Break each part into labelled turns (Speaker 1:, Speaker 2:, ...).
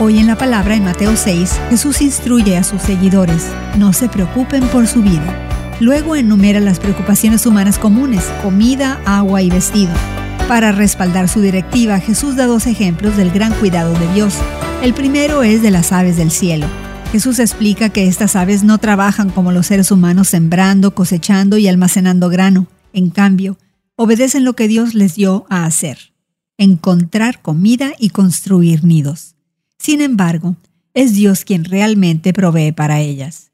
Speaker 1: Hoy en la palabra en Mateo 6, Jesús instruye a sus seguidores, no se preocupen por su vida. Luego enumera las preocupaciones humanas comunes, comida, agua y vestido. Para respaldar su directiva, Jesús da dos ejemplos del gran cuidado de Dios. El primero es de las aves del cielo. Jesús explica que estas aves no trabajan como los seres humanos sembrando, cosechando y almacenando grano. En cambio, obedecen lo que Dios les dio a hacer, encontrar comida y construir nidos. Sin embargo, es Dios quien realmente provee para ellas.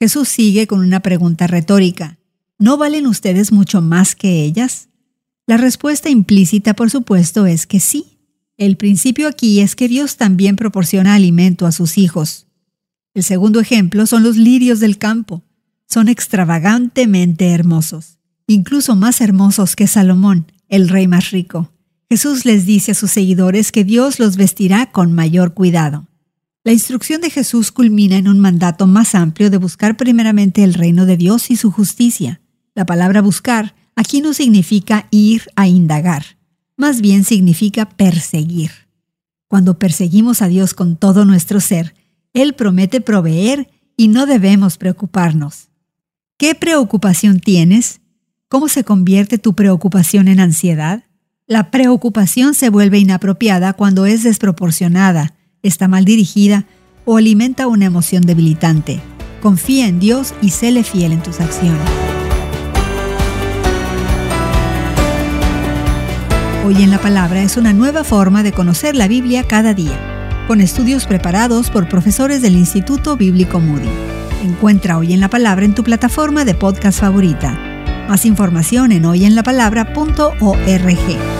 Speaker 1: Jesús sigue con una pregunta retórica. ¿No valen ustedes mucho más que ellas? La respuesta implícita, por supuesto, es que sí. El principio aquí es que Dios también proporciona alimento a sus hijos. El segundo ejemplo son los lirios del campo. Son extravagantemente hermosos, incluso más hermosos que Salomón, el rey más rico. Jesús les dice a sus seguidores que Dios los vestirá con mayor cuidado. La instrucción de Jesús culmina en un mandato más amplio de buscar primeramente el reino de Dios y su justicia. La palabra buscar aquí no significa ir a indagar, más bien significa perseguir. Cuando perseguimos a Dios con todo nuestro ser, Él promete proveer y no debemos preocuparnos. ¿Qué preocupación tienes? ¿Cómo se convierte tu preocupación en ansiedad? La preocupación se vuelve inapropiada cuando es desproporcionada, está mal dirigida o alimenta una emoción debilitante. Confía en Dios y séle fiel en tus acciones. Hoy en la Palabra es una nueva forma de conocer la Biblia cada día, con estudios preparados por profesores del Instituto Bíblico Moody. Encuentra Hoy en la Palabra en tu plataforma de podcast favorita. Más información en hoyenlapalabra.org.